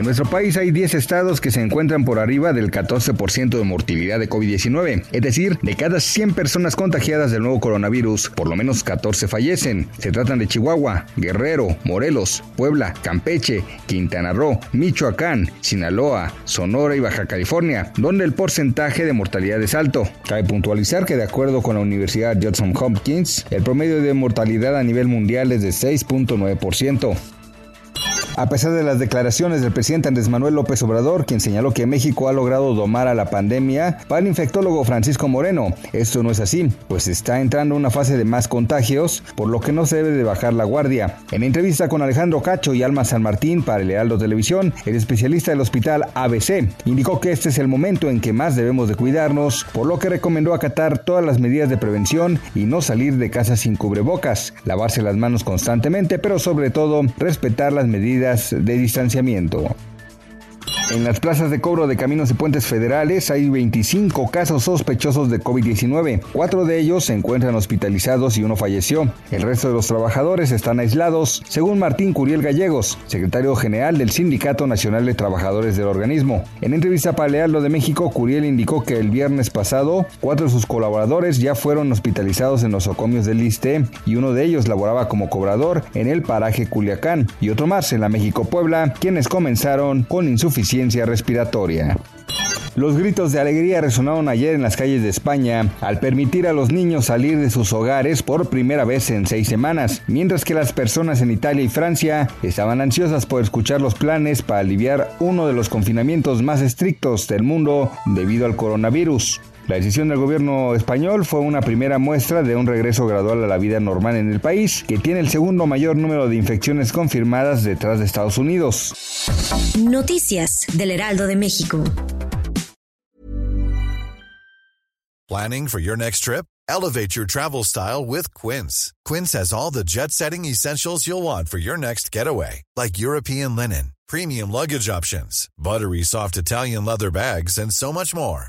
En nuestro país hay 10 estados que se encuentran por arriba del 14% de mortalidad de COVID-19, es decir, de cada 100 personas contagiadas del nuevo coronavirus, por lo menos 14 fallecen. Se tratan de Chihuahua, Guerrero, Morelos, Puebla, Campeche, Quintana Roo, Michoacán, Sinaloa, Sonora y Baja California, donde el porcentaje de mortalidad es alto. Cabe puntualizar que de acuerdo con la Universidad Johnson Hopkins, el promedio de mortalidad a nivel mundial es de 6.9%. A pesar de las declaraciones del presidente Andrés Manuel López Obrador, quien señaló que México ha logrado domar a la pandemia, para el infectólogo Francisco Moreno, esto no es así, pues está entrando una fase de más contagios, por lo que no se debe de bajar la guardia. En entrevista con Alejandro Cacho y Alma San Martín para el Heraldo Televisión, el especialista del hospital ABC indicó que este es el momento en que más debemos de cuidarnos, por lo que recomendó acatar todas las medidas de prevención y no salir de casa sin cubrebocas, lavarse las manos constantemente, pero sobre todo respetar las medidas de distanciamiento. En las plazas de cobro de caminos y puentes federales hay 25 casos sospechosos de COVID-19. Cuatro de ellos se encuentran hospitalizados y uno falleció. El resto de los trabajadores están aislados, según Martín Curiel Gallegos, secretario general del Sindicato Nacional de Trabajadores del organismo. En entrevista para Lealdo de México, Curiel indicó que el viernes pasado, cuatro de sus colaboradores ya fueron hospitalizados en los ocomios del ISTE y uno de ellos laboraba como cobrador en el paraje Culiacán y otro más en la México Puebla, quienes comenzaron con insuficiencia respiratoria. Los gritos de alegría resonaron ayer en las calles de España al permitir a los niños salir de sus hogares por primera vez en seis semanas, mientras que las personas en Italia y Francia estaban ansiosas por escuchar los planes para aliviar uno de los confinamientos más estrictos del mundo debido al coronavirus. La decisión del gobierno español fue una primera muestra de un regreso gradual a la vida normal en el país, que tiene el segundo mayor número de infecciones confirmadas detrás de Estados Unidos. Noticias del Heraldo de México. Planning for your next trip? Elevate your travel style with Quince. Quince has all the jet setting essentials you'll want for your next getaway, like European linen, premium luggage options, buttery soft Italian leather bags, and so much more.